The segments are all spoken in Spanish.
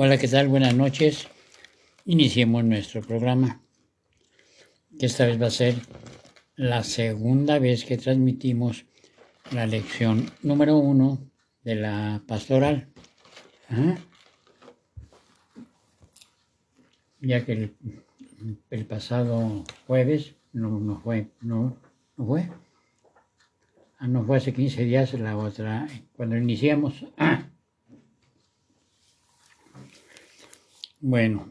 Hola, ¿qué tal? Buenas noches. Iniciemos nuestro programa, que esta vez va a ser la segunda vez que transmitimos la lección número uno de la pastoral. Ya que el, pasado jueves no, no fue, no, no fue. Ah, no fue hace 15 días la otra, cuando iniciamos. Bueno,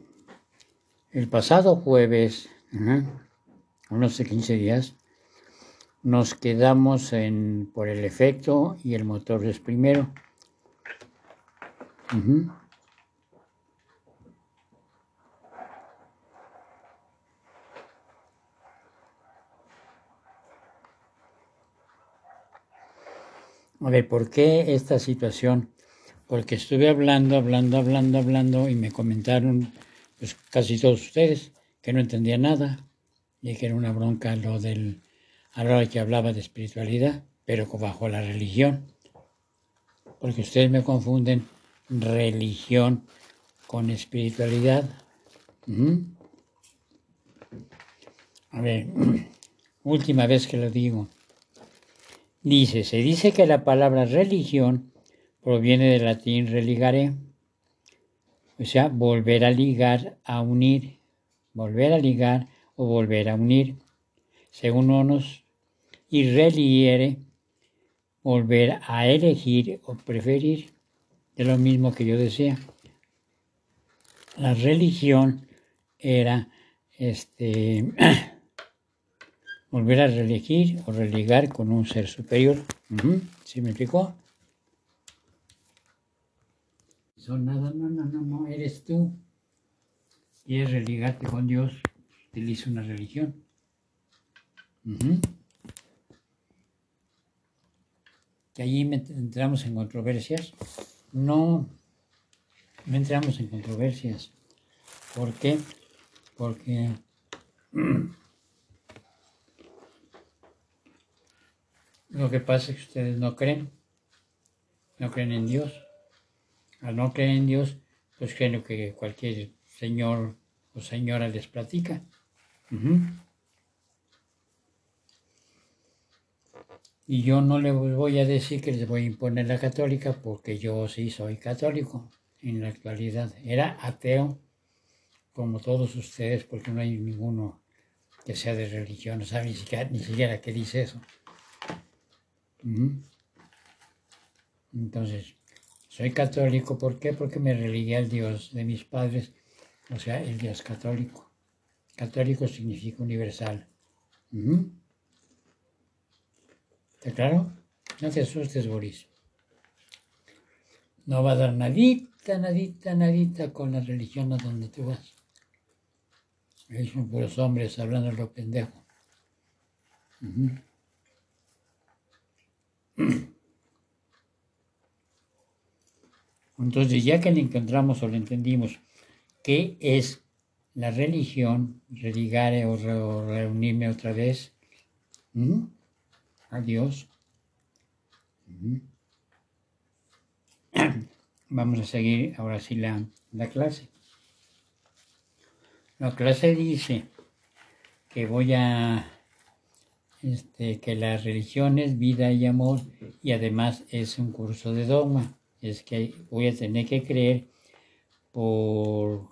el pasado jueves, unos 15 días, nos quedamos en, por el efecto y el motor es primero. A ver, ¿por qué esta situación? Porque estuve hablando, hablando, hablando, hablando y me comentaron, pues casi todos ustedes, que no entendía nada y que era una bronca lo del, a que hablaba de espiritualidad, pero bajo la religión, porque ustedes me confunden religión con espiritualidad. A ver, última vez que lo digo. Dice, se dice que la palabra religión proviene del latín religare, o sea, volver a ligar, a unir, volver a ligar o volver a unir, según unos, y reliere, volver a elegir o preferir, de lo mismo que yo desea. La religión era este volver a reelegir o religar con un ser superior. ¿Sí me explicó? Son nada, no, no, no, no, eres tú. Quieres religarte con Dios, utiliza una religión. Que allí entramos en controversias. No, no entramos en controversias. ¿Por qué? Porque lo que pasa es que ustedes no creen, no creen en Dios al no creer en Dios, pues creen que cualquier señor o señora les platica. Y yo no les voy a decir que les voy a imponer la católica porque yo sí soy católico en la actualidad. Era ateo como todos ustedes porque no hay ninguno que sea de religión, no sabe ni siquiera, ni siquiera qué dice eso. Entonces, soy católico, ¿por qué? Porque me religué al Dios de mis padres, o sea, el Dios católico. Católico significa universal. ¿Está claro? No te asustes, Boris. No va a dar nadita, nadita, nadita con la religión a donde tú vas. Son puros hombres hablando lo pendejo. Entonces, ya que le encontramos o le entendimos qué es la religión, religare o, reunirme otra vez a Dios, vamos a seguir ahora sí la, la clase. La clase dice que voy a este, que la religión es vida y amor y además es un curso de dogma es que voy a tener que creer por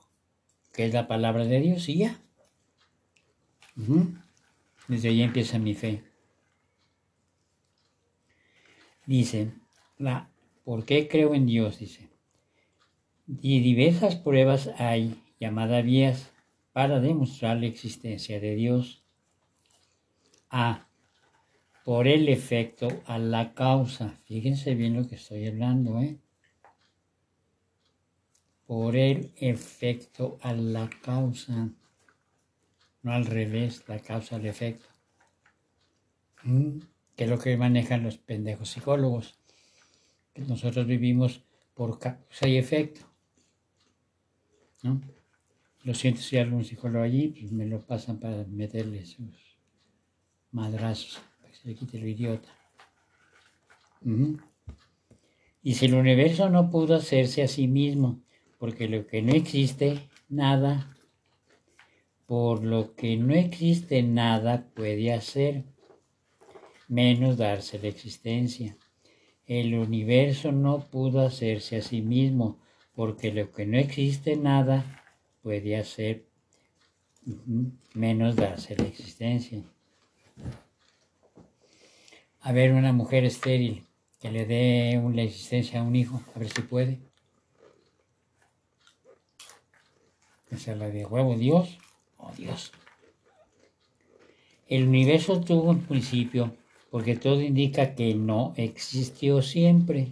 que es la palabra de Dios y ya. Desde ahí empieza mi fe. Dice, la, ¿por qué creo en Dios? Dice. Y diversas pruebas hay, llamadas vías, para demostrar la existencia de Dios. A por el efecto a la causa. Fíjense bien lo que estoy hablando, ¿eh? Por el efecto a la causa. No al revés, la causa al efecto. ¿Mm? Que es lo que manejan los pendejos psicólogos. Que nosotros vivimos por causa y efecto. ¿No? Lo siento si hay algún psicólogo allí, pues me lo pasan para meterle sus madrazos se le quite lo idiota. Y si el universo no pudo hacerse a sí mismo, porque lo que no existe, nada. Por lo que no existe nada puede hacer, menos darse la existencia. El universo no pudo hacerse a sí mismo, porque lo que no existe nada puede hacer, menos darse la existencia. A ver, una mujer estéril que le dé la existencia a un hijo, a ver si puede. Es la de huevo, Dios. Oh, Dios. El universo tuvo un principio porque todo indica que no existió siempre.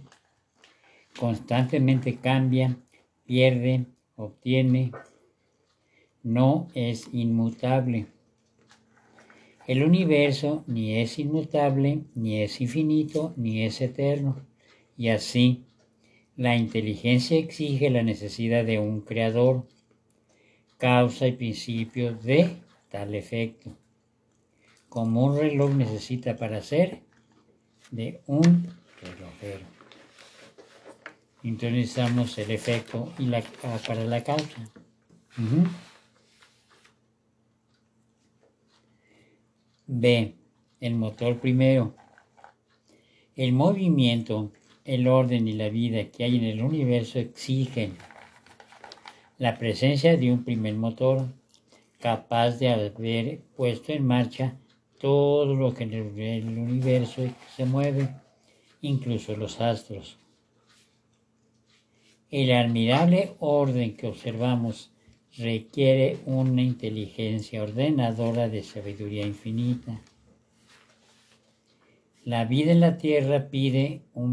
Constantemente cambia, pierde, obtiene. No es inmutable. El universo ni es inmutable, ni es infinito, ni es eterno. Y así, la inteligencia exige la necesidad de un creador, causa y principio de tal efecto como un reloj necesita para ser de un relojero. Entonces el efecto y la, para la causa. B. El motor primero. El movimiento, el orden y la vida que hay en el universo exigen la presencia de un primer motor capaz de haber puesto en marcha todo lo que en el universo se mueve, incluso los astros. El admirable orden que observamos requiere una inteligencia ordenadora de sabiduría infinita. La vida en la tierra pide un,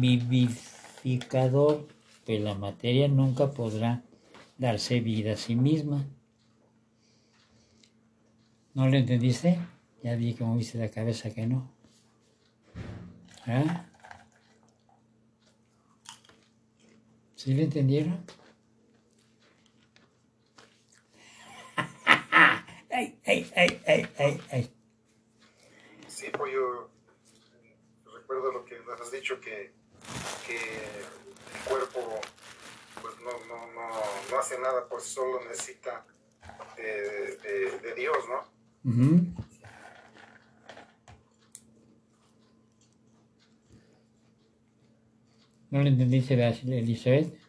vivificador, pues la materia nunca podrá darse vida a sí misma. ¿No lo entendiste? Ya vi que moviste la cabeza que no. ¿Ah? ¿Sí lo entendieron? Ay, ay, ay, ay, ay, ay. Sí, pues yo recuerdo lo que nos has dicho que, que el cuerpo pues no, no, no, no hace nada por solo, necesita de, de, de Dios, ¿no? ¿No lo entendiste, Elizabeth?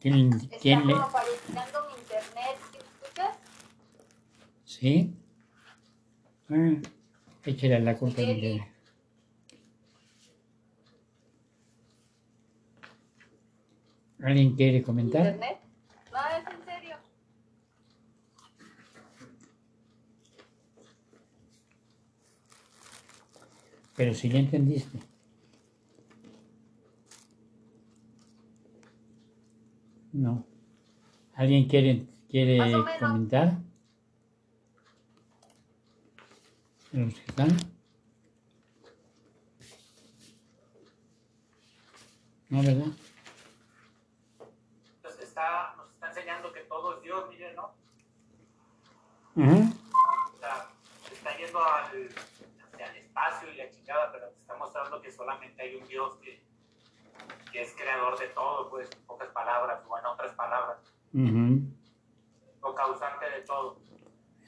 ¿Quién, quién le... apareciendo en internet, ¿sí escuchas? Sí. Ah. Échale la culpa a ¿Alguien quiere comentar? ¿Internet? No, es en serio. Pero si ya entendiste. No. ¿Alguien quiere, quiere comentar? los que están. No, ¿verdad? Nos está, nos está enseñando que todo es Dios, miren, ¿no? Uh sea, se está yendo al, al, espacio y la chingada, pero te está mostrando que solamente hay un Dios que, que es creador de todo, pues, en pocas palabras, o en otras Uh O causante de todo.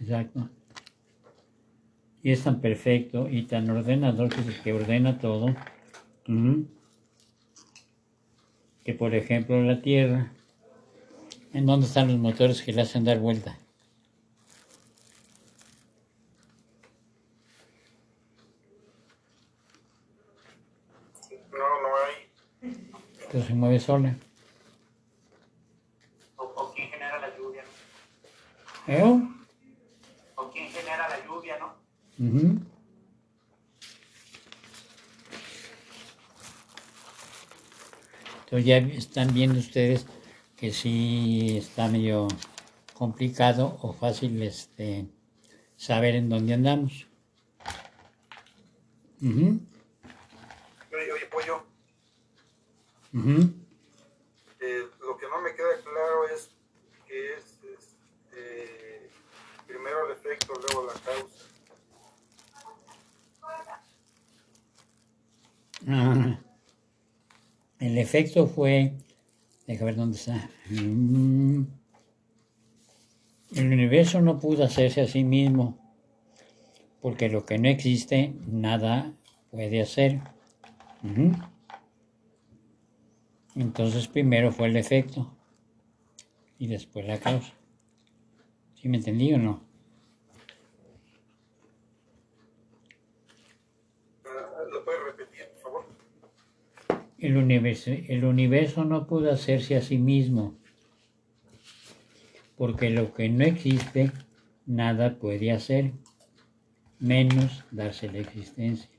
Exacto y es tan perfecto y tan ordenador que, que ordena todo, que por ejemplo la Tierra, ¿en dónde están los motores que le hacen dar vuelta? No, no hay. Entonces se mueve sola. ¿O, quién genera la lluvia? ¿Eh? ¿O quién genera la lluvia, no? Entonces ya están viendo ustedes que sí está medio complicado o fácil este, saber en dónde andamos. Oye, oye, pollo. Uh eh, lo que no me queda claro es, luego la causa. Ah, el efecto fue, deja ver dónde está. Mm. El universo no pudo hacerse a sí mismo, porque lo que no existe, nada puede hacer. Entonces primero fue el efecto y después la causa. ¿Sí me entendí o no? El universo, el universo no pudo hacerse a sí mismo, porque lo que no existe, nada puede hacer, menos darse la existencia.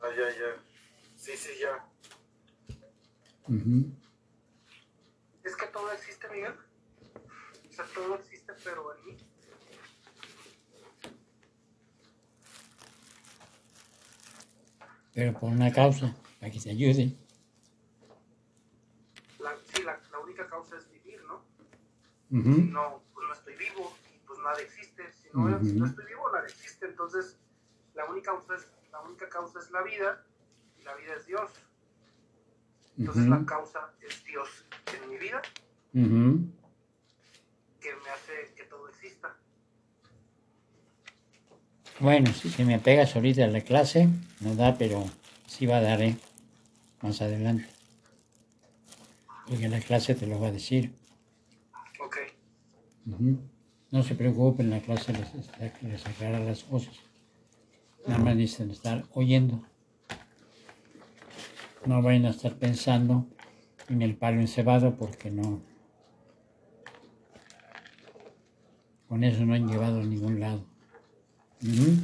Ah, ya, ya. Sí, sí, ya. Ujú. Es que todo existe, Miguel. O sea, todo existe, pero en mí. Pero por una causa, para que te ayude. La, sí, la, la única causa es vivir, ¿no? Si no, pues no estoy vivo pues nada existe. Si no, si no estoy vivo, nada existe. Entonces, la única, causa es, la única causa es la vida y la vida es Dios. Entonces, la causa es Dios en mi vida que me hace que todo exista. Bueno, si se me pegas ahorita a la clase, no da, pero sí va a dar, ¿eh? Más adelante. Porque en la clase te lo va a decir. Ok. No se preocupen, la clase les, les aclara las cosas. Nada más necesitan estar oyendo. No vayan a estar pensando en el palo encebado porque no. Con eso no han llevado a ningún lado. Mm.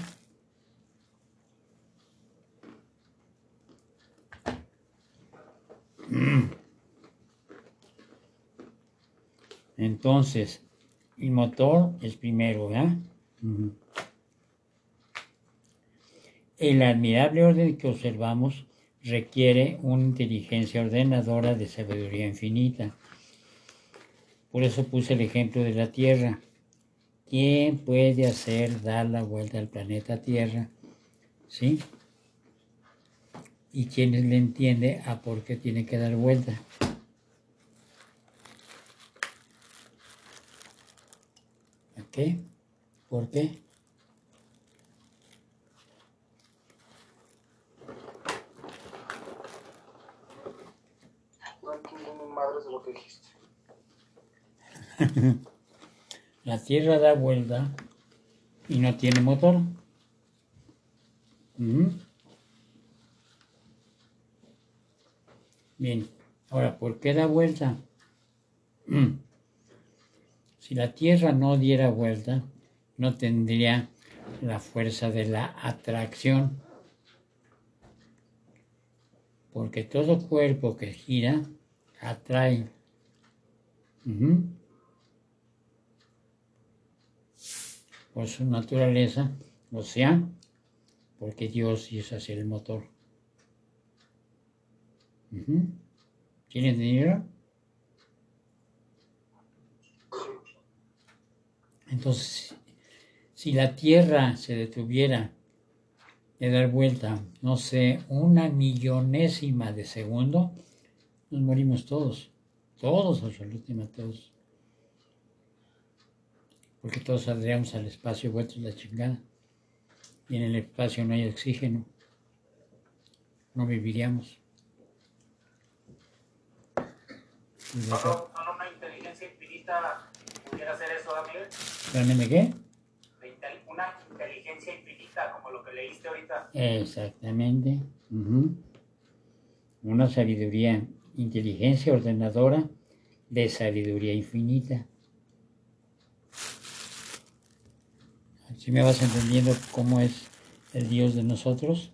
Entonces, el motor es primero, ¿verdad? El admirable orden que observamos requiere una inteligencia ordenadora de sabiduría infinita. Por eso puse el ejemplo de la Tierra. ¿Quién puede hacer dar la vuelta al planeta Tierra? ¿Sí? ¿Y quién le entiende a por qué tiene que dar vuelta? ¿A qué? ¿Por qué? No entiendo ni madres de lo que dijiste. La Tierra da vuelta y no tiene motor. Bien, ahora, ¿por qué da vuelta? Si la Tierra no diera vuelta, no tendría la fuerza de la atracción. Porque todo cuerpo que gira atrae. Por su naturaleza, o sea, porque Dios hizo así el motor. Ujú. ¿Sí le entendieron? Entonces, si la Tierra se detuviera de dar vuelta, no sé, una millonésima de segundo, nos morimos todos, todos, absolutamente todos porque todos saldríamos al espacio vueltos la chingada. Y en el espacio no hay oxígeno. No viviríamos. Solo, solo una inteligencia infinita pudiera hacer eso, ¿verdad, Miguel? ¿Espérame, qué? Una inteligencia infinita, como lo que leíste ahorita. Exactamente. Una sabiduría, inteligencia ordenadora de sabiduría infinita. Si me vas entendiendo cómo es el Dios de nosotros,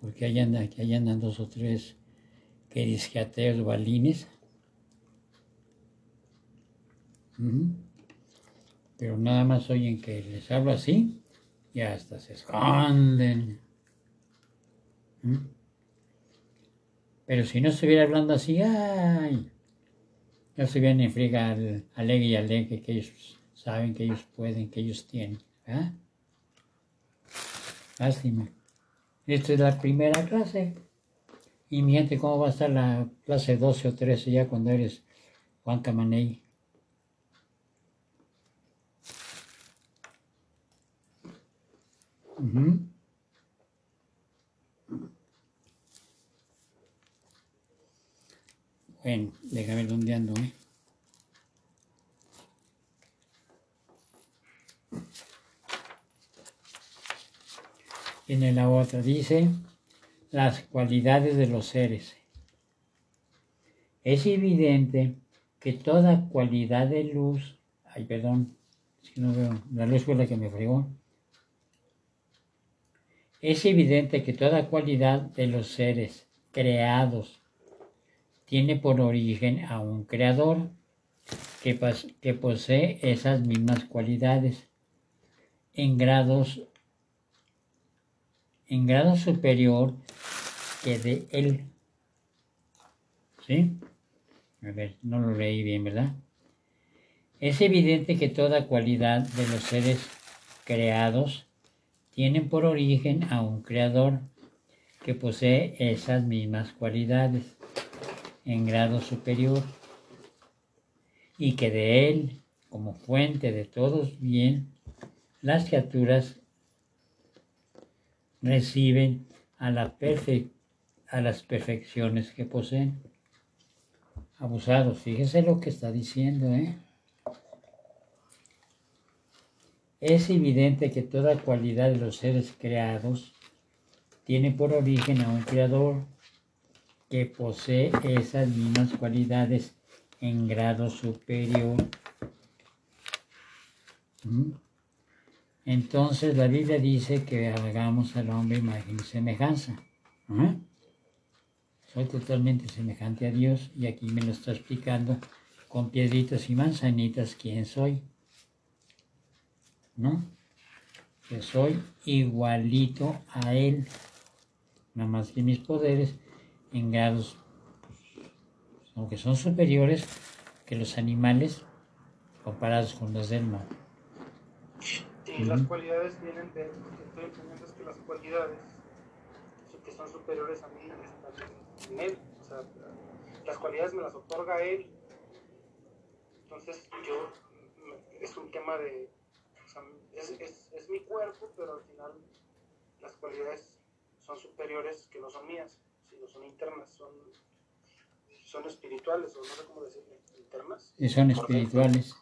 porque allá andan, dos o tres que dicen ateos balines. Pero nada más oyen que les hablo así y hasta se esconden. Pero si no estuviera hablando así, ¡ay! Ya se vienen en friega al, alegue y alegue que ellos saben, que ellos pueden, que ellos tienen. ¿Ah? Lástima. Esta es la primera clase. Y mi gente, ¿cómo va a estar la clase 12 o 13 ya cuando eres Juan Camaney? Ujú. Bueno, déjame ver dónde ando, ¿eh? Viene la otra, dice las cualidades de los seres. Es evidente que toda cualidad de luz, ay perdón, no veo, la luz fue la que me fregó. Es evidente que toda cualidad de los seres creados tiene por origen a un creador que, que posee esas mismas cualidades en grados en grado superior que de él. ¿Sí? A ver, no lo leí bien, ¿verdad? Es evidente que toda cualidad de los seres creados tienen por origen a un creador que posee esas mismas cualidades en grado superior y que de él, como fuente de todos bien, las criaturas reciben a, la perfe- a las perfecciones que poseen. Abusados, fíjese lo que está diciendo, ¿eh? Es evidente que toda cualidad de los seres creados tiene por origen a un creador que posee esas mismas cualidades en grado superior. ¿Mm? Entonces la Biblia dice que hagamos al hombre imagen y semejanza. Soy totalmente semejante a Dios y aquí me lo está explicando con piedritas y manzanitas quién soy. ¿No? Que soy igualito a Él. Nada más que mis poderes en grados, pues, aunque son superiores que los animales comparados con los del mar. Y las cualidades vienen de, lo que estoy entendiendo es que las cualidades que son superiores a mí están en él. O sea, las cualidades me las otorga él. Entonces yo, me- es un tema de, o sea, es, es, es mi cuerpo, pero al final las cualidades son superiores que no son mías, sino son internas, son, son espirituales, o no sé cómo decirlo, internas. Y son espirituales.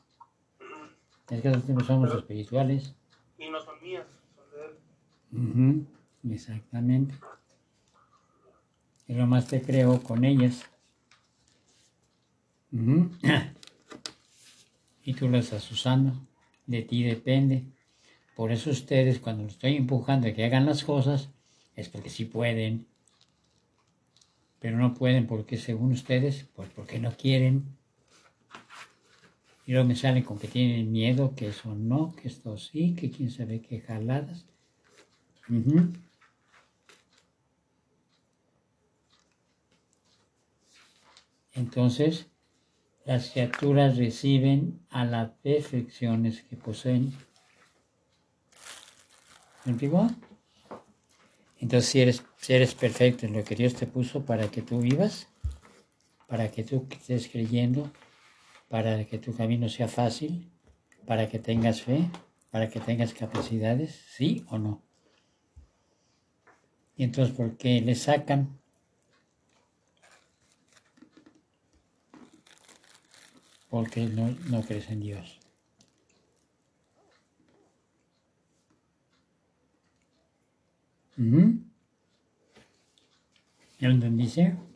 Es que nosotros somos espirituales. Y no son mías, son de él. Ujú, Exactamente. Y lo más te creo con ellas. Y tú las estás usando. De ti depende. Por eso ustedes, cuando los estoy empujando a que hagan las cosas, es porque sí pueden. Pero no pueden porque según ustedes, pues porque no quieren. Y luego me salen con que tienen miedo, que eso no, que esto sí, que quién sabe qué jaladas. Entonces, las criaturas reciben a las perfecciones que poseen. ¿Me? Entonces, si eres, si eres perfecto en lo que Dios te puso para que tú vivas, para que tú estés creyendo, para que tu camino sea fácil, para que tengas fe, para que tengas capacidades, ¿sí o no? Y entonces, ¿por qué le sacan? Porque no, crees en Dios. Ujú. ¿Ya lo?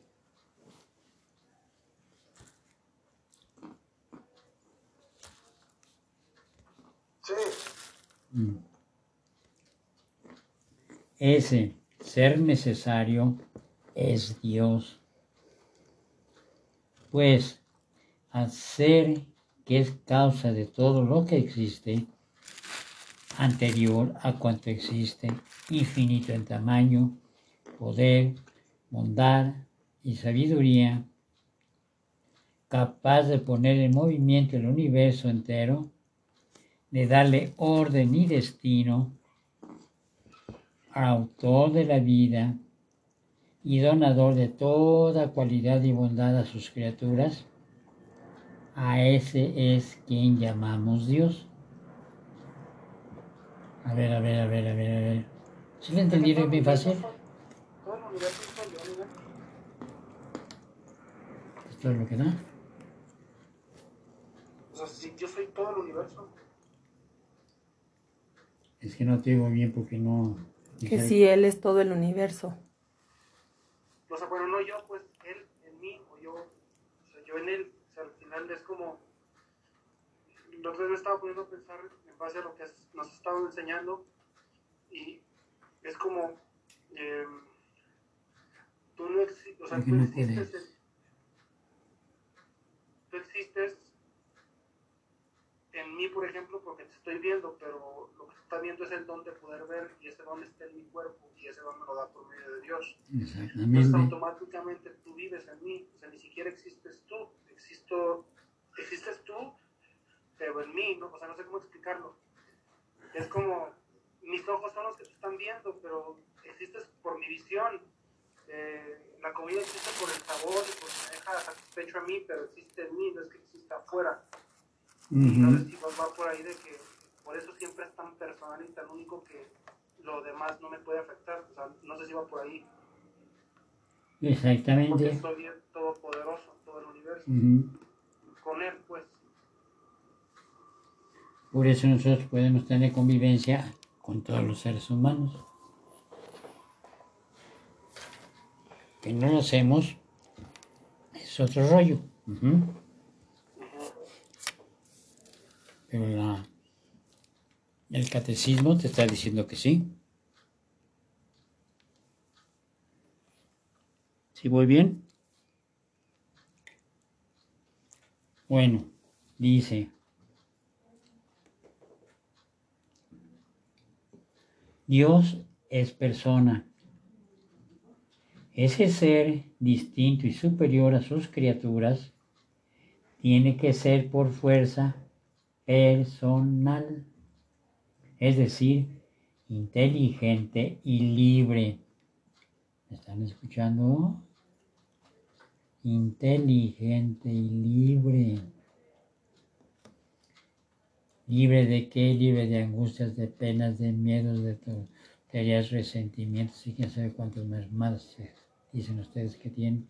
Ese ser necesario es Dios. Pues al ser que es causa de todo lo que existe, anterior a cuanto existe, infinito en tamaño, poder, bondad y sabiduría, capaz de poner en movimiento el universo entero, de darle orden y destino autor de la vida, y donador de toda cualidad y bondad a sus criaturas, a ese es quien llamamos Dios. A ver, a ver, a ver, a ver, a ver. ¿Sí lo entendieron bien fácil? Esto es lo que da. O sea, si yo soy todo el universo. Es que no te digo bien porque no... Que si Él es todo el universo. O sea, bueno, no yo, pues él en mí o yo, o sea, yo en él. O sea, al final es como. Vez me estaba poniendo a pensar en base a lo que has- nos estaban enseñando y es como. eh, tú no existes, o sea, tú no existes, en, tú existes en mí, por ejemplo, porque te estoy viendo, pero lo que se está viendo es el don de poder ver y ese don está en mi cuerpo y ese don me lo da por medio de Dios. Entonces automáticamente tú vives en mí, o sea, ni siquiera existes tú, existo, existes tú, pero en mí, ¿no? O sea, no sé cómo explicarlo. Es como, mis ojos son los que te están viendo, pero existes por mi visión. Eh, la comida existe por el sabor y porque me deja satisfecho a mí, pero existe en mí, no es que exista afuera. Y no sé Ujú. si va por ahí de que por eso siempre es tan personal y tan único que lo demás no me puede afectar. O sea, no sé si va por ahí. Porque Exactamente. soy el todopoderoso, todo el universo. Con él, pues. Por eso nosotros podemos tener convivencia con todos los seres humanos. Que no lo hacemos es otro rollo. Ujú. Pero el catecismo te está diciendo que sí. ¿Sí voy bien? Bueno, dice. Dios es persona. Ese ser distinto y superior a sus criaturas tiene que ser por fuerza personal, es decir, inteligente y libre. ¿Me están escuchando? Inteligente y libre. ¿Libre de qué? Libre de angustias, de penas, de miedos, de tonterías, resentimientos y quién sabe cuántos más, más dicen ustedes que tienen.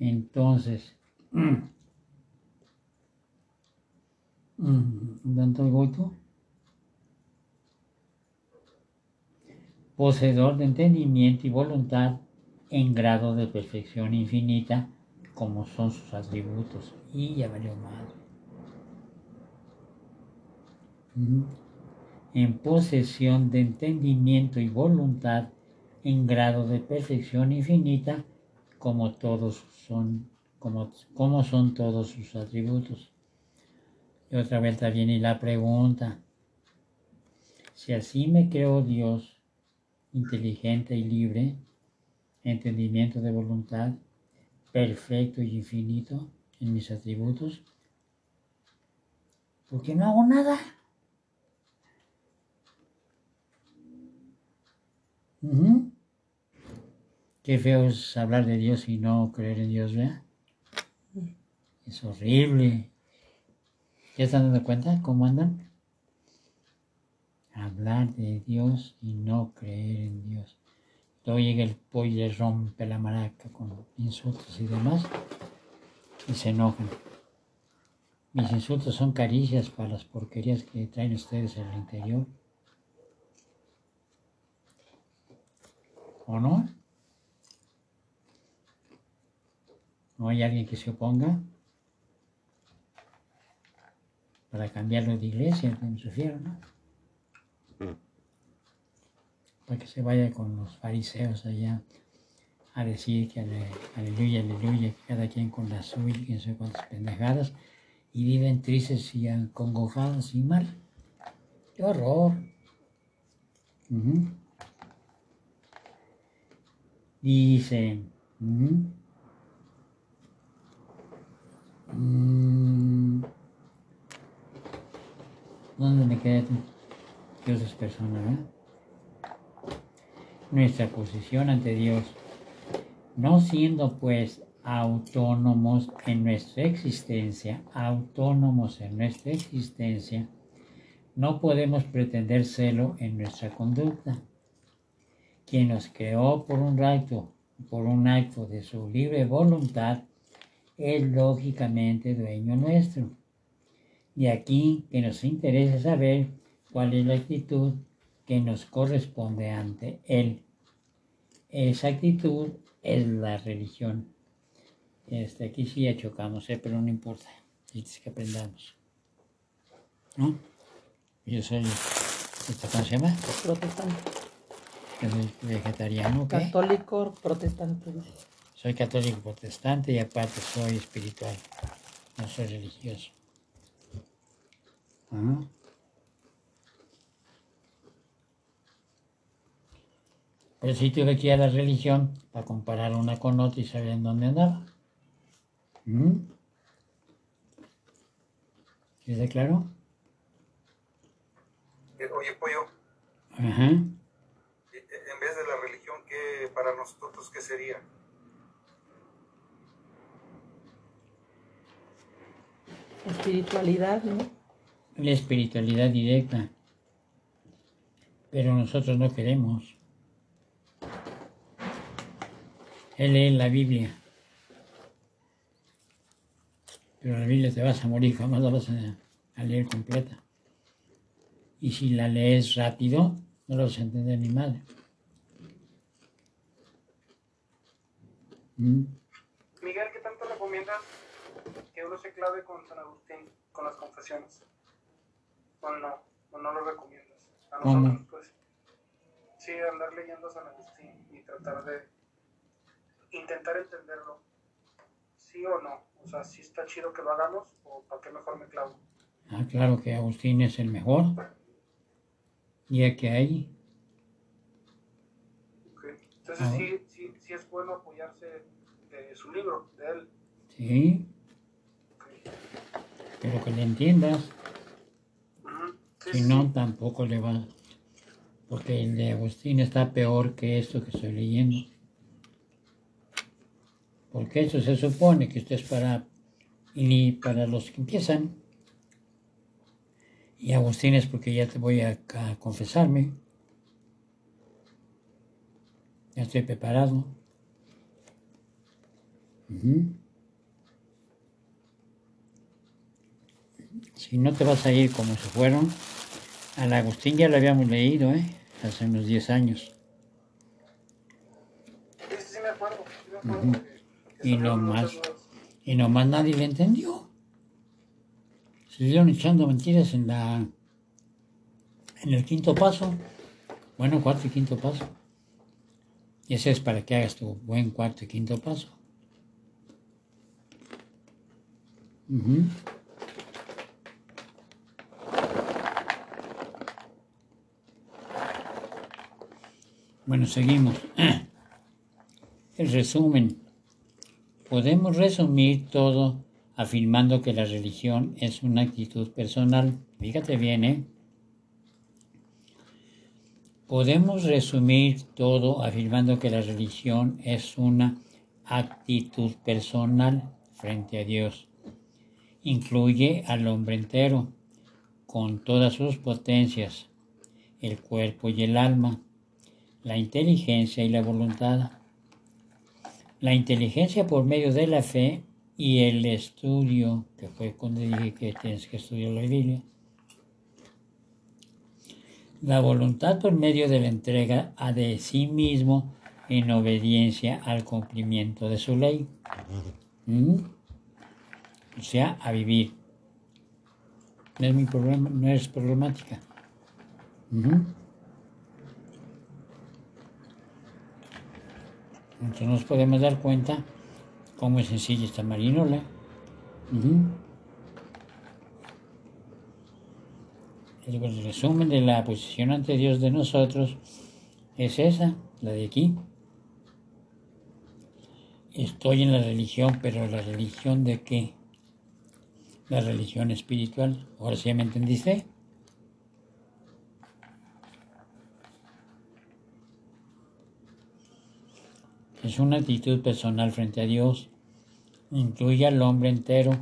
Entonces, ¿dónde el goito? Poseedor de entendimiento y voluntad en grado de perfección infinita, como son sus atributos. Y ya valió madre. En posesión de entendimiento y voluntad en grado de perfección infinita, como todos son, como, como son todos sus atributos. Y otra vez viene la pregunta, si así me creó Dios, inteligente y libre, entendimiento de voluntad, perfecto y infinito en mis atributos, ¿por qué no hago nada? Ujú. Qué feo es hablar de Dios y no creer en Dios, ¿verdad? Es horrible. ¿Ya están dando cuenta cómo andan? Hablar de Dios y no creer en Dios. Luego llega el pollo y les rompe la maraca con insultos y demás y se enojan. Mis insultos son caricias para las porquerías que traen ustedes en el interior. ¿O no? ¿No hay alguien que se oponga? Para cambiarlo de iglesia, me refiero, ¿no? Para que se vaya con los fariseos allá a decir que ale- aleluya, aleluya, que cada quien con la suya, que no sé cuántas pendejadas, y viven tristes y acongojados y mal. ¡Qué horror! Ujú. Dice. Mm. ¿Dónde me quedé? religiosas personas. ¿verdad? Nuestra posición ante Dios, no siendo pues autónomos en nuestra existencia, autónomos en nuestra existencia, no podemos pretender serlo en nuestra conducta. Quien nos creó por un acto, por un acto de su libre voluntad, es lógicamente dueño nuestro. De aquí que nos interesa saber cuál es la actitud que nos corresponde ante Él. Esa actitud es la religión. Este, aquí sí ya chocamos, ¿eh? pero no importa. Es que aprendamos. ¿No? Yo soy, ¿esto ¿cómo se llama? Protestante. Yo soy vegetariano, ¿qué? Católico, protestante. Soy católico protestante y aparte soy espiritual. No soy religioso. Ajá. Pero sí tuve que ir a la religión para comparar una con otra y saber en dónde andaba. ¿Mm? ¿Sí está claro? Eh, Oye, Pollo, Ajá. eh, eh, en vez de la religión, ¿qué para nosotros qué sería? Espiritualidad, ¿no? La espiritualidad directa. Pero nosotros no queremos. Él lee la Biblia. Pero la Biblia te vas a morir, jamás la vas a, a leer completa. Y si la lees rápido, no la vas a entender ni madre. ¿Mm? Miguel, ¿qué tanto recomiendas que uno se clave con San Agustín, con las confesiones? ¿O no? ¿O no lo recomiendas? A ¿Cómo? nosotros, pues. Sí, andar leyendo a San Agustín y tratar de intentar entenderlo. ¿Sí o no? O sea, si está chido que lo hagamos o para qué mejor me clavo. Ah, claro que Agustín es el mejor. Ya que hay. Ok. Entonces Ah. sí, sí, sí es bueno apoyarse de su libro, de él. Sí. Pero que le entiendas. Sí, Si no, sí. tampoco le va. Porque el de Agustín está peor que esto que estoy leyendo. Porque eso se supone que esto es para, y para los que empiezan. Y Agustín es porque ya te voy a, a confesarme. Ya estoy preparado. Ujú. Si no te vas a ir como se fueron, al Agustín ya lo habíamos leído, ¿eh? Hace unos 10 años. Sí, sí, me acuerdo. Sí me acuerdo Ujú. que- que Y salieron no muchas más. dudas. Y nomás nadie le entendió. Siguieron echando mentiras en la en el quinto paso. Bueno, cuarto y quinto paso. Y ese es para que hagas tu buen cuarto y quinto paso. Bueno, seguimos. El resumen. Podemos resumir todo afirmando que la religión es una actitud personal. Fíjate bien, ¿eh? Podemos resumir todo afirmando que la religión es una actitud personal frente a Dios. Incluye al hombre entero, con todas sus potencias, el cuerpo y el alma, la inteligencia y la voluntad. La inteligencia por medio de la fe y el estudio, que fue cuando dije que tienes que estudiar la Biblia. La voluntad por medio de la entrega a de sí mismo en obediencia al cumplimiento de su ley. ¿Mm? O sea, a vivir. No es mi problema, no es problemática. Ujú. Entonces nos podemos dar cuenta cómo es sencilla esta marinola. Ujú. El el resumen de la posición ante Dios de nosotros es esa, la de aquí. Estoy en la religión, pero ¿la religión de qué? La religión espiritual. Ahora sí me entendiste. Es una actitud personal frente a Dios. Incluye al hombre entero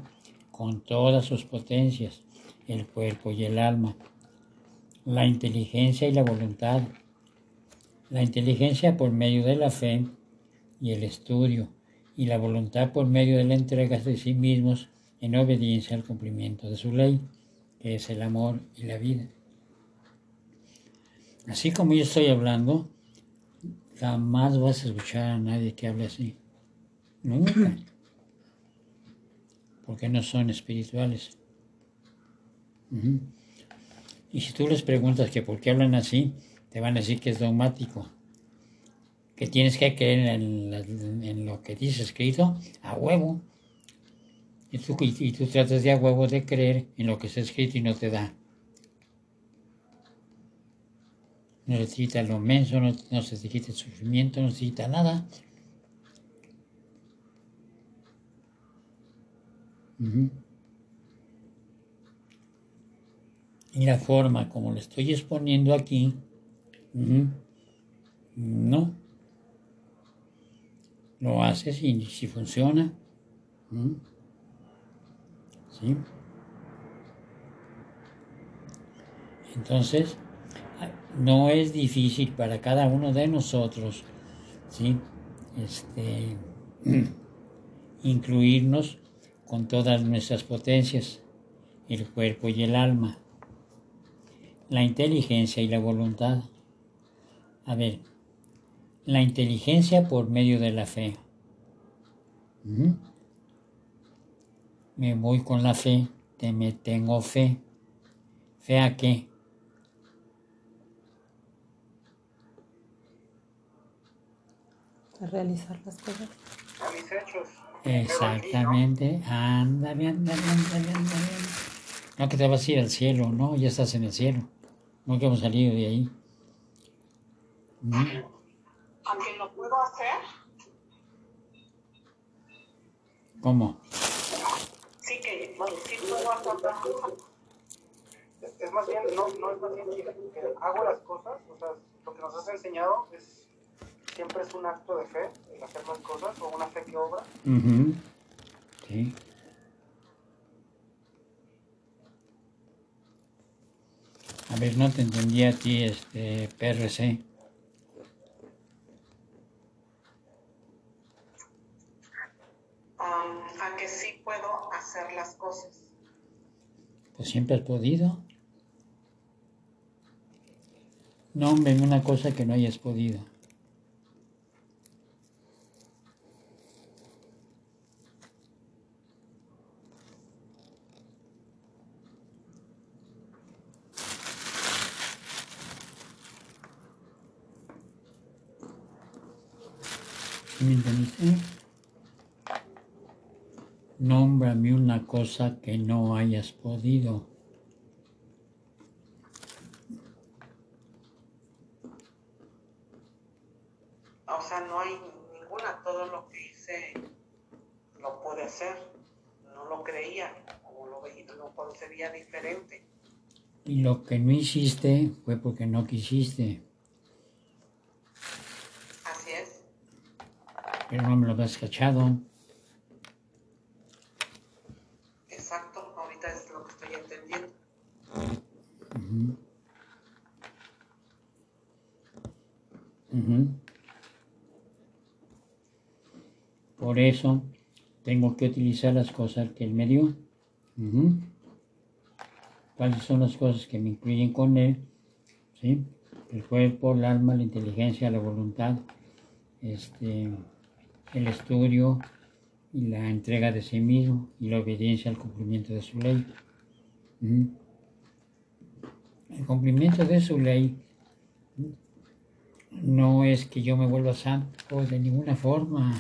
con todas sus potencias, el cuerpo y el alma, la inteligencia y la voluntad. La inteligencia por medio de la fe y el estudio, y la voluntad por medio de la entrega de sí mismos en obediencia al cumplimiento de su ley, que es el amor y la vida. Así como yo estoy hablando, jamás vas a escuchar a nadie que hable así. Nunca. Porque no son espirituales. Y si tú les preguntas que por qué hablan así, te van a decir que es dogmático. Que tienes que creer en, lo que dice escrito a huevo. Y tú, y tú tratas de a huevo de creer en lo que está escrito y no te da. No se quita lo menso, no, se quita el sufrimiento, no se quita nada. Y la forma como lo estoy exponiendo aquí, no. Lo haces y si funciona. ¿Sí? Entonces, no es difícil para cada uno de nosotros, ¿sí? Este, incluirnos con todas nuestras potencias, el cuerpo y el alma, la inteligencia y la voluntad. A ver, la inteligencia por medio de la fe. Me voy con la fe, te me tengo fe. ¿Fe a qué? A realizar las cosas. A mis hechos. Exactamente, ándale, ándale, ándale, ándale. No que te vas a ir al cielo, ¿no? Ya estás en el cielo. No que hemos salido de ahí. Aunque lo puedo hacer. ¿Cómo? Sí que, bueno, sí puedo hacer es, es más bien, no, no es más bien que hago las cosas, o sea, lo que nos has enseñado es siempre es un acto de fe el hacer las cosas o una fe que obra. Sí. A ver, no te entendí a ti, este PRC. Um, a que sí puedo hacer las cosas. Pues siempre has podido. No, hombre, una cosa que no hayas podido. Nómbrame una cosa que no hayas podido. O sea, no hay ninguna, todo lo que hice lo pude hacer. No lo creía, o lo veía, lo concebía diferente. Y lo que no hiciste fue porque no quisiste. pero no me lo has cachado. Exacto, ahorita es lo que estoy entendiendo. Por eso tengo que utilizar las cosas que él me dio. ¿Cuáles son las cosas que me incluyen con él? ¿Sí? El cuerpo, el alma, la inteligencia, la voluntad, este, el estudio y la entrega de sí mismo y la obediencia al cumplimiento de su ley. El cumplimiento de su ley no es que yo me vuelva santo de ninguna forma.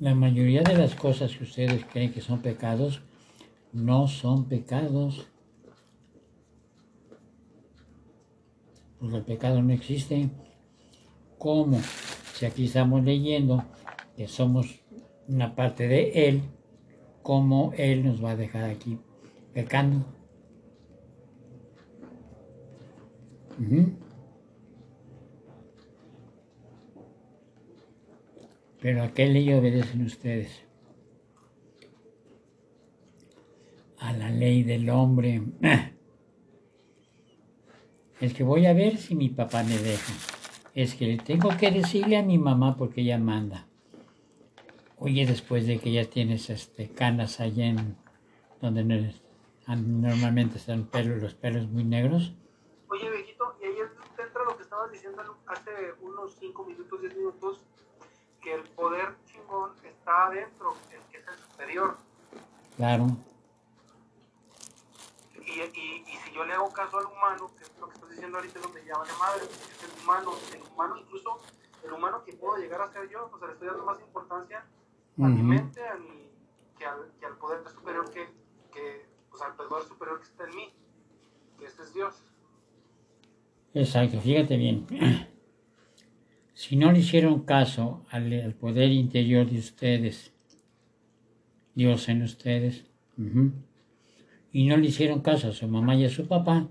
La mayoría de las cosas que ustedes creen que son pecados no son pecados. Porque el pecado no existe. ¿Cómo? Si aquí estamos leyendo que somos una parte de Él, ¿cómo Él nos va a dejar aquí pecando? Pero ¿a qué ley obedecen ustedes? A la ley del hombre. Es que voy a ver si mi papá me deja. Es que le tengo que decirle a mi mamá porque ella manda. Oye, después de que ya tienes este, canas allá en donde normalmente están pelos, los pelos muy negros. Oye, viejito, y ahí entra lo que estabas diciendo hace unos 5 minutos, 10 minutos, que el poder chingón está adentro, el que es el superior. Claro. Y, y, y, si yo le hago caso al humano, que es lo que estás diciendo ahorita, donde llama de madre, es el humano, el humano incluso, el humano que puedo llegar a ser yo, o sea, le estoy dando más importancia a mi mente a mi, que, al, que al poder superior que, que, o sea, al poder superior que está en mí, que este es Dios. Exacto, fíjate bien. Si no le hicieron caso al, poder interior de ustedes, Dios en ustedes, y no le hicieron caso a su mamá y a su papá,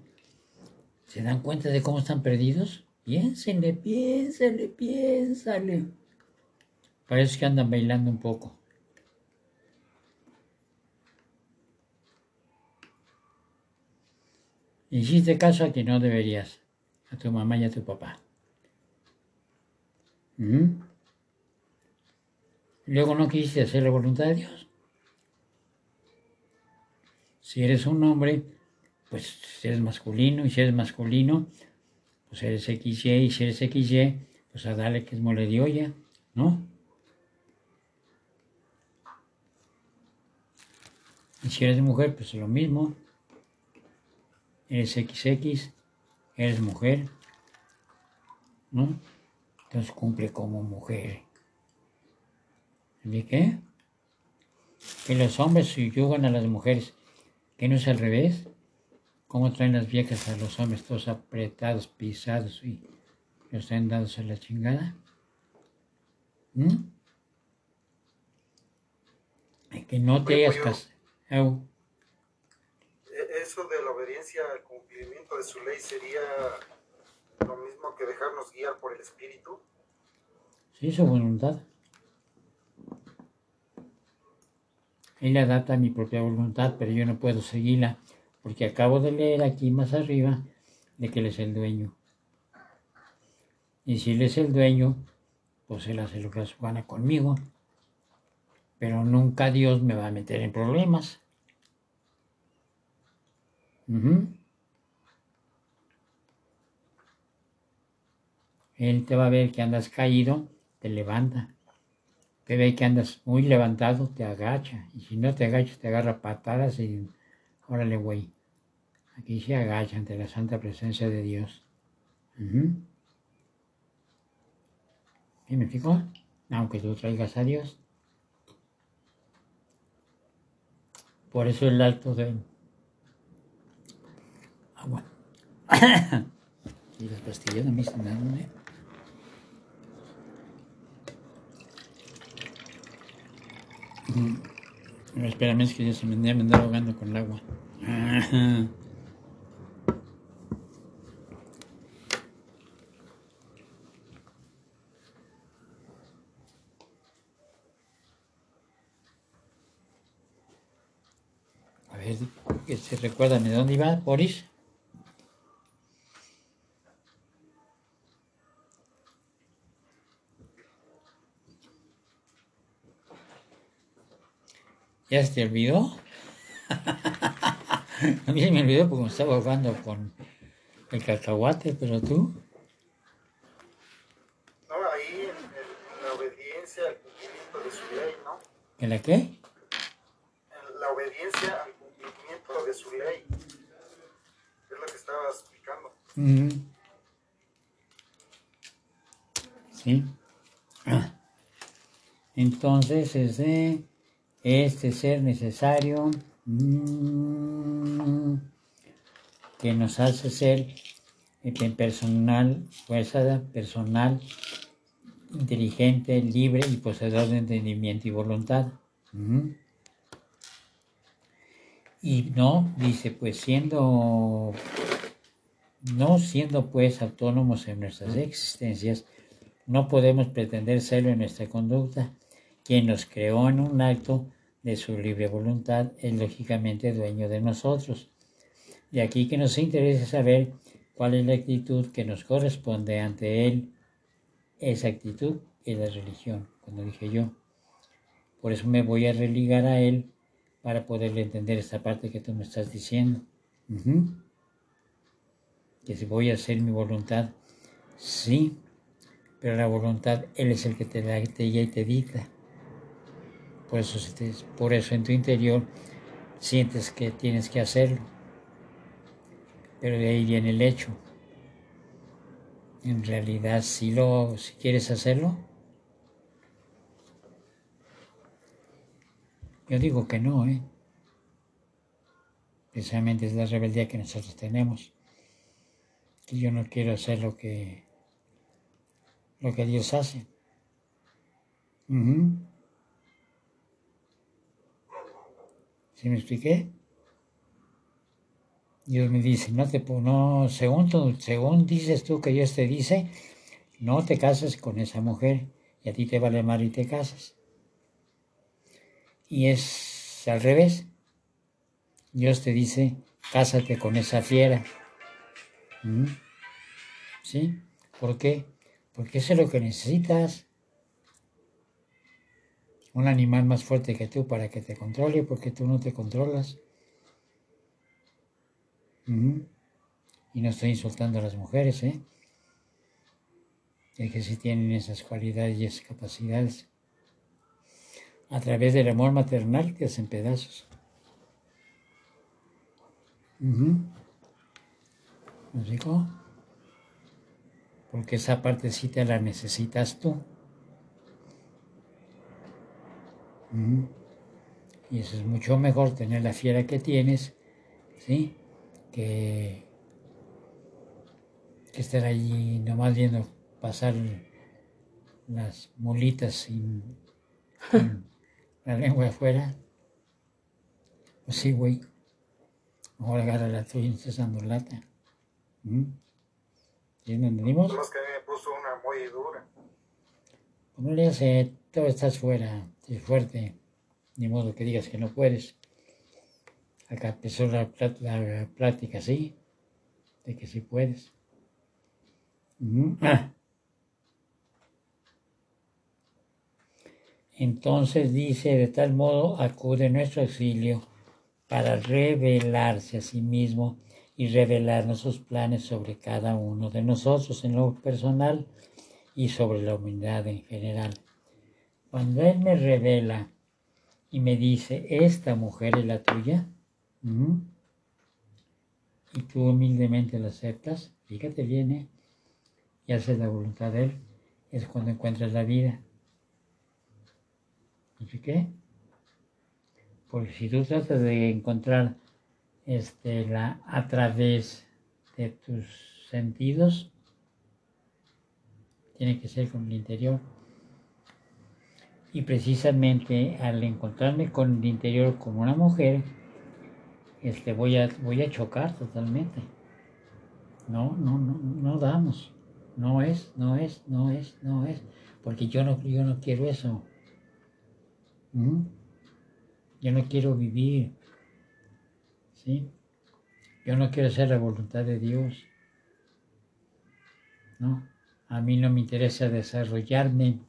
¿se dan cuenta de cómo están perdidos? Piénsenle, piénsenle, piénsenle. Parece que andan bailando un poco. Hiciste caso a que no deberías, a tu mamá y a tu papá. Luego no quisiste hacer la voluntad de Dios. Si eres un hombre, pues eres masculino, y si eres masculino, pues eres XY, y si eres XY, pues a darle que es mole de olla, ¿no? Y si eres mujer, pues lo mismo. Eres XX, eres mujer, ¿no? Entonces cumple como mujer. ¿De qué? Que los hombres subyugan a las mujeres. ¿Que no es al revés? ¿Cómo traen las viejas a los hombres todos apretados, pisados y los traen dados a la chingada? ¿Mm? Que no te hayas casado. E-, eso de la obediencia al cumplimiento de su ley sería lo mismo que dejarnos guiar por el Espíritu. Sí, su voluntad. Él adapta mi propia voluntad, pero yo no puedo seguirla, porque acabo de leer aquí más arriba de que Él es el dueño. Y si Él es el dueño, pues Él hace lo que su gana conmigo pero nunca Dios me va a meter en problemas. Él te va a ver que andas caído, te levanta. Te ve que andas muy levantado, te agacha. Y si no te agachas, te agarra patadas y órale, güey. Aquí se agacha ante la santa presencia de Dios. ¿Sí me explico? Aunque tú traigas a Dios. Por eso el alto de agua. y las pastillas no me están dando, ¿eh? Mm. espérame, es que ya se me, andaba ahogando con el agua. que se recuerdan de dónde iba Boris. ¿Ya se te olvidó? A mí se me olvidó porque me estaba ahogando con el cacahuate, pero tú. No, ahí en, la obediencia al cumplimiento de su ley, ¿no? ¿En la qué? En la obediencia al de su ley. Es lo que estaba explicando. Sí. Entonces, ese, este ser necesario mm, que nos hace ser eh, personal, fuerza personal, inteligente, libre y poseedor de entendimiento y voluntad. Y no, dice, pues siendo, no siendo pues autónomos en nuestras existencias, No podemos pretender serlo en nuestra conducta. Quien nos creó en un acto de su libre voluntad es lógicamente dueño de nosotros. De aquí que nos interesa saber cuál es la actitud que nos corresponde ante Él. Esa actitud es la religión, cuando dije yo. Por eso me voy a religar a Él para poderle entender esta parte que tú me estás diciendo. Que si voy a hacer mi voluntad, sí, pero la voluntad Él es el que te da te y te dicta. Por eso, por eso en tu interior sientes que tienes que hacerlo. Pero de ahí viene el hecho. En realidad, si lo, si quieres hacerlo, Yo digo que no, ¿eh? Precisamente es la rebeldía que nosotros tenemos. Y yo no quiero hacer lo que, lo que Dios hace. ¿Sí me expliqué? Dios me dice, no te no, según, según dices tú que Dios te dice, no te cases con esa mujer y a ti te vale mal y te casas y es al revés. Dios te dice, cásate con esa fiera. ¿Mm? ¿Sí? ¿Por qué? Porque eso es lo que necesitas. Un animal más fuerte que tú para que te controle, porque tú no te controlas. Y no estoy insultando a las mujeres, ¿eh? que sí tienen esas cualidades y esas capacidades a través del amor maternal que hacen pedazos. ¿Me digo? Porque esa partecita la necesitas tú. Y eso es mucho mejor tener la fiera que tienes, ¿sí? Que, que estar allí nomás viendo pasar las mulitas sin, la lengua afuera. Pues sí, güey. Mejor agarra la tuya y estás dando lata. ¿Mm? ¿Sí me entendimos? Más que me puso una muy dura. ¿Cómo le hace? Todo estás fuera, es fuerte. Ni modo que digas que no puedes. Acá empezó la, la plática, ¿sí? De que sí puedes. ah. Entonces dice, de tal modo acude nuestro auxilio para revelarse a sí mismo y revelarnos sus planes sobre cada uno de nosotros en lo personal y sobre la humanidad en general. Cuando Él me revela y me dice, esta mujer es la tuya, y tú humildemente la aceptas, fíjate bien, ¿eh? y haces la voluntad de Él, es cuando encuentras la vida. ¿Y qué? Porque si tú tratas de encontrar este, la, a través de tus sentidos, tiene que ser con el interior. Y precisamente al encontrarme con el interior como una mujer, este, voy, a, voy a chocar totalmente. No, no, no, no damos. No es, no es, no es, no es. Porque yo no, yo no quiero eso. ¿Mm? Yo no quiero vivir, ¿sí? Yo no quiero hacer la voluntad de Dios, ¿no? A mí no me interesa desarrollarme.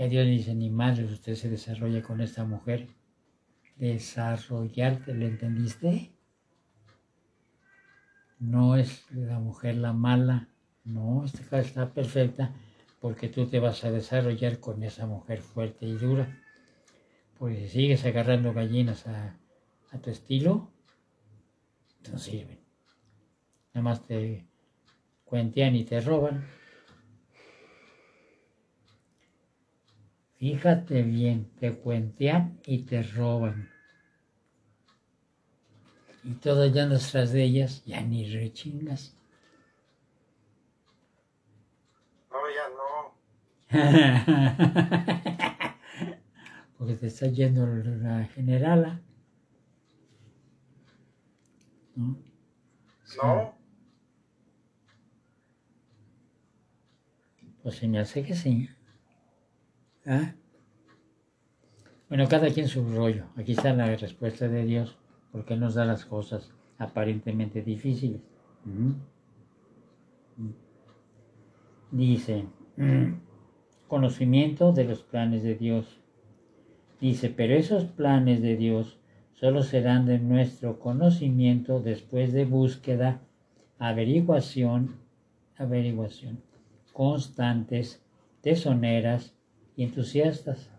Y a Dios le dice, ni madre, usted se desarrolla con esta mujer. Desarrollarte, ¿le entendiste? No es la mujer la mala, no, esta está perfecta porque tú te vas a desarrollar con esa mujer fuerte y dura. Pues si sigues agarrando gallinas a, tu estilo, no sirven. Nada más te cuentean y te roban. Fíjate bien, te cuentean y te roban. Y todas ya nuestras de ellas, ya ni rechingas. Porque te está yendo la generala. ¿No? No. Pues se me hace que sí. ¿Ah? Bueno, cada quien su rollo. Aquí está la respuesta de Dios, porque Él nos da las cosas aparentemente difíciles. Dice, conocimiento de los planes de Dios. Dice, pero esos planes de Dios solo serán de nuestro conocimiento después de búsqueda, averiguación, averiguación, constantes, tesoneras y entusiastas.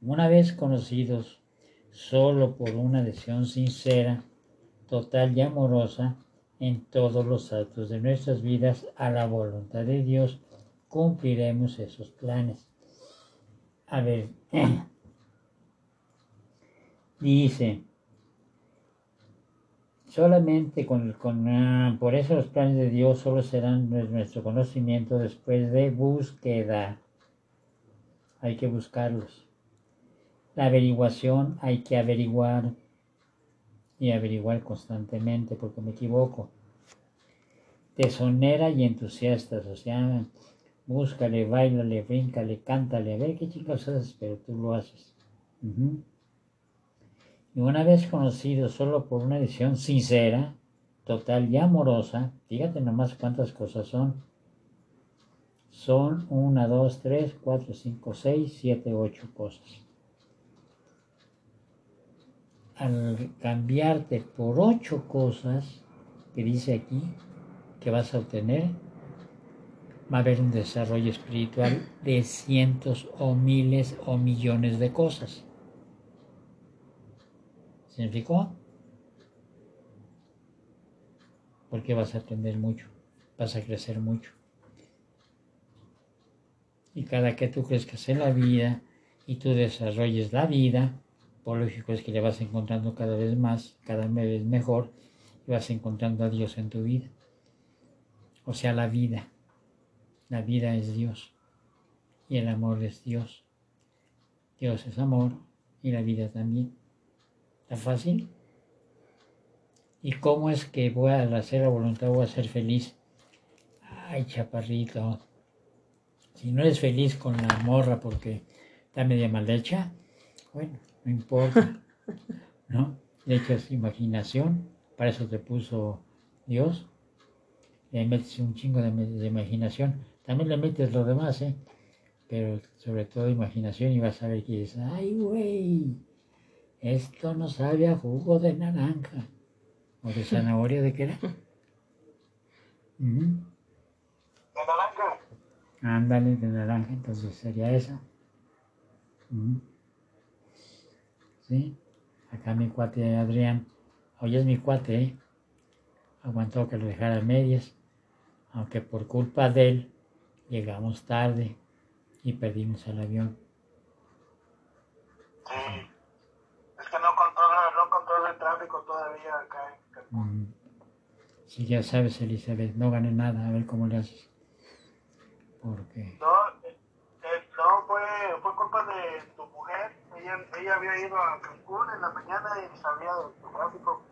Una vez conocidos solo por una adhesión sincera, total y amorosa en todos los actos de nuestras vidas a la voluntad de Dios, cumpliremos esos planes. A ver, Dice, solamente con, ah, por eso los planes de Dios solo serán nuestro conocimiento después de búsqueda. Hay que buscarlos. La averiguación hay que averiguar y averiguar constantemente porque me equivoco. Tesonera y entusiastas, o sea, búscale, bailale, bríncale, cántale, a ver qué chicos haces, pero tú lo haces y una vez conocido solo por una edición sincera, total y amorosa, fíjate nomás cuántas cosas son. Son una, dos, tres, cuatro, cinco, seis, siete, ocho cosas. Al cambiarte por ocho cosas que dice aquí que vas a obtener, va a haber un desarrollo espiritual de cientos o miles o millones de cosas. ¿Significó? Porque vas a aprender mucho, vas a crecer mucho. Y cada que tú crezcas en la vida y tú desarrolles la vida, por lógico es que le vas encontrando cada vez más, cada vez mejor, y vas encontrando a Dios en tu vida. O sea, la vida. La vida es Dios. Y el amor es Dios. Dios es amor y la vida también fácil? ¿Y cómo es que voy a hacer la voluntad, voy a ser feliz? Ay, chaparrito, si no eres feliz con la morra porque está media mal hecha, bueno, no importa, ¿no? Le echas imaginación, para eso te puso Dios, le metes un chingo de, de imaginación, también le metes lo demás, ¿eh? Pero sobre todo imaginación y vas a ver que dices, ay, güey, esto no sabe a jugo de naranja. ¿O de zanahoria de qué era? De naranja. Ándale, de naranja, entonces sería eso. ¿Sí? Acá mi cuate Adrián, hoy es mi cuate, ¿eh? aguantó que lo dejara a medias, aunque por culpa de él llegamos tarde y perdimos el avión. tráfico todavía acá en Sí, ya sabes, Elizabeth, no gane nada, a ver cómo le haces. No, eh, eh, no fue, fue culpa de tu mujer. Ella, ella había ido a Cancún en la mañana y sabía del tráfico.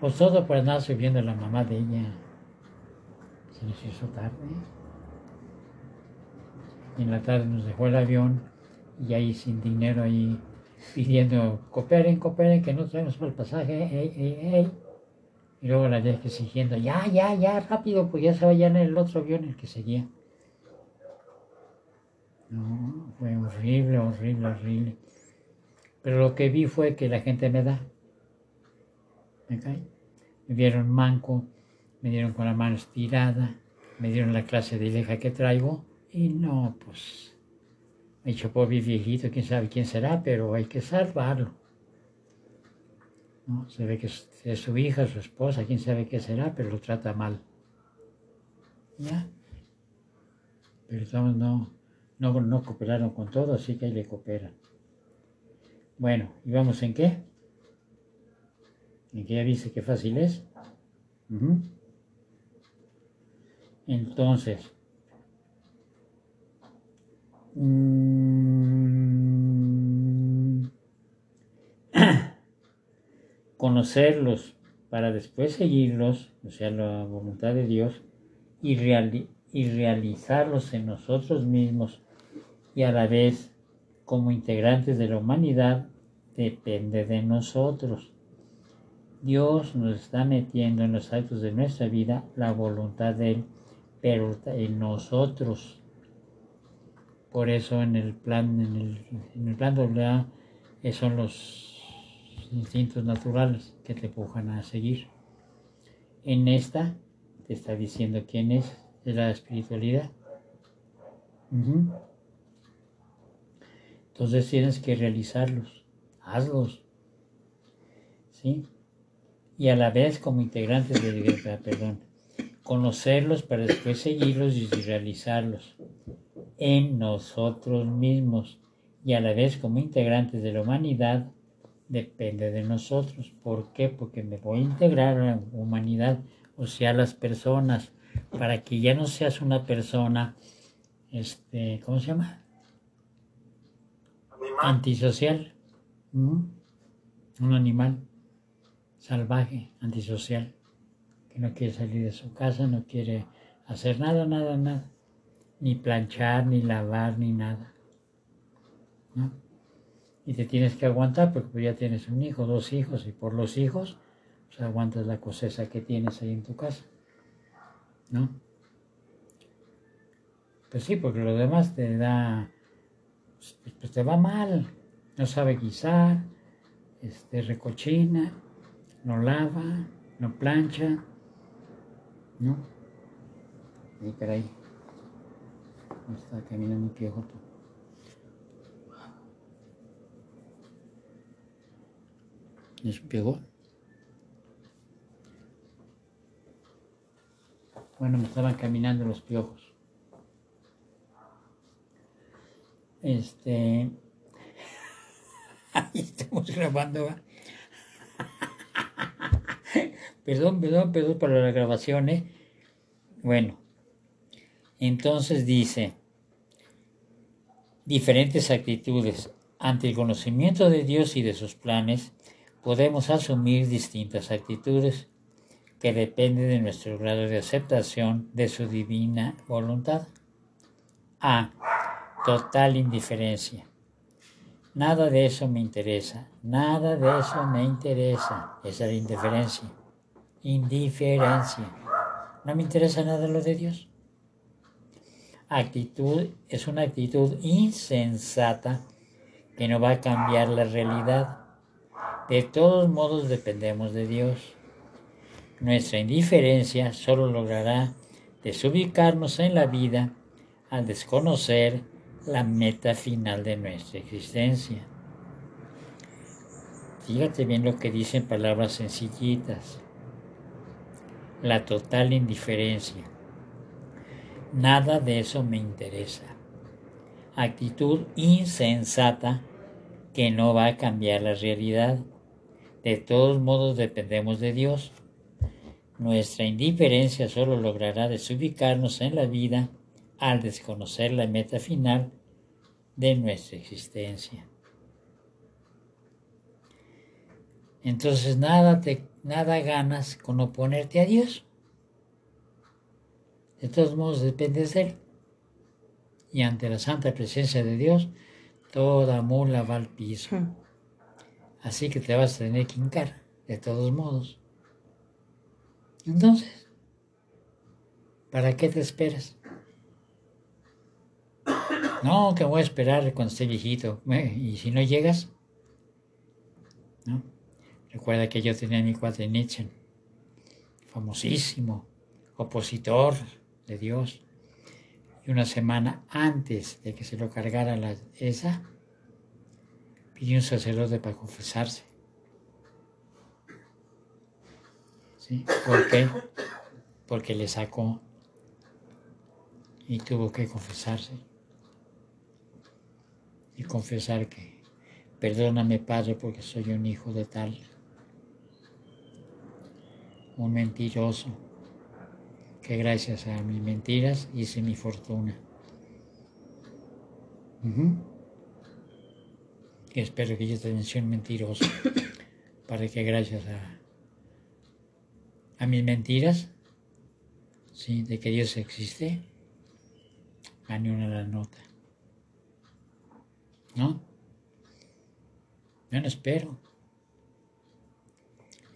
Pues todo por andar subiendo la mamá de ella. Se nos hizo tarde. Y en la tarde nos dejó el avión y ahí sin dinero ahí pidiendo, cooperen, cooperen, que no traemos para el pasaje, Y luego la vez que siguiendo, ya, ya, ya, rápido, pues ya se vaya en el otro avión el que seguía. No, fue horrible, horrible, horrible. Pero lo que vi fue que la gente me da. ¿Me cae? Me vieron manco, me dieron con la mano estirada, me dieron la clase de leja que traigo y no, pues me dicho, pobre viejito, quién sabe quién será, pero hay que salvarlo. ¿No? Se ve que es su hija, su esposa, quién sabe qué será, pero lo trata mal. ¿Ya? Pero no, no, no cooperaron con todo, así que ahí le cooperan. Bueno, ¿y vamos en qué? ¿En qué ya dice qué fácil es? Entonces, Mm. conocerlos para después seguirlos, o sea, la voluntad de Dios, y, y realizarlos en nosotros mismos y a la vez como integrantes de la humanidad depende de nosotros. Dios nos está metiendo en los actos de nuestra vida la voluntad de Él, pero en nosotros. Por eso en el plan, en el, en plan AA son los instintos naturales que te empujan a seguir. En esta te está diciendo quién es, es la espiritualidad. Entonces tienes que realizarlos, hazlos. ¿Sí? Y a la vez como integrantes de la iglesia, perdón, conocerlos para después seguirlos y realizarlos en nosotros mismos y a la vez como integrantes de la humanidad depende de nosotros. ¿Por qué? Porque me voy a integrar a la humanidad, o sea, a las personas, para que ya no seas una persona, este, ¿cómo se llama? Antisocial. Un animal salvaje, antisocial, que no quiere salir de su casa, no quiere hacer nada, nada, nada, ni planchar, ni lavar, ni nada. Y te tienes que aguantar porque pues, ya tienes un hijo, dos hijos, y por los hijos, pues aguantas la cosecha que tienes ahí en tu casa. ¿No? Pues sí, porque lo demás te da, pues, pues te va mal, no sabe guisar, este, recochina, no lava, no plancha, ¿no? Y caray, está caminando un piojo ¿Es un pegó? Bueno, me estaban caminando los piojos. Este. Ahí estamos grabando. perdón, perdón, perdón para la grabación, ¿eh? Bueno, entonces dice: diferentes actitudes ante el conocimiento de Dios y de sus planes podemos asumir distintas actitudes que dependen de nuestro grado de aceptación de su divina voluntad. A. Total indiferencia. Nada de eso me interesa, nada de eso me interesa. Esa es la indiferencia. Indiferencia. No me interesa nada lo de Dios. Actitud es una actitud insensata que no va a cambiar la realidad de todos modos dependemos de Dios. Nuestra indiferencia solo logrará desubicarnos en la vida al desconocer la meta final de nuestra existencia. Fíjate bien lo que dicen palabras sencillitas. La total indiferencia. Nada de eso me interesa. Actitud insensata que no va a cambiar la realidad. De todos modos dependemos de Dios. Nuestra indiferencia solo logrará desubicarnos en la vida al desconocer la meta final de nuestra existencia. Entonces nada, te, nada ganas con oponerte a Dios. De todos modos dependes de Él. Y ante la santa presencia de Dios, toda mula va al piso. Hmm. Así que te vas a tener que hincar, de todos modos. Entonces, ¿para qué te esperas? No, que voy a esperar cuando esté viejito. Y si no llegas, ¿no? Recuerda que yo tenía mi cuate Nietzsche, famosísimo, opositor de Dios. Y una semana antes de que se lo cargara esa, pidió un sacerdote para confesarse. ¿Sí? ¿Por qué? Porque le sacó y tuvo que confesarse. Y confesar que, perdóname Padre porque soy un hijo de tal, un mentiroso, que gracias a mis mentiras hice mi fortuna espero que yo sea un mentiroso, para que gracias a, a mis mentiras, ¿sí? de que Dios existe, gane una la nota. ¿No? Bueno, espero.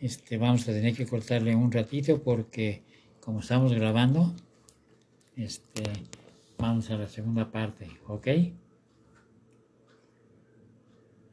Este, vamos a tener que cortarle un ratito porque como estamos grabando, este, vamos a la segunda parte, ¿ok?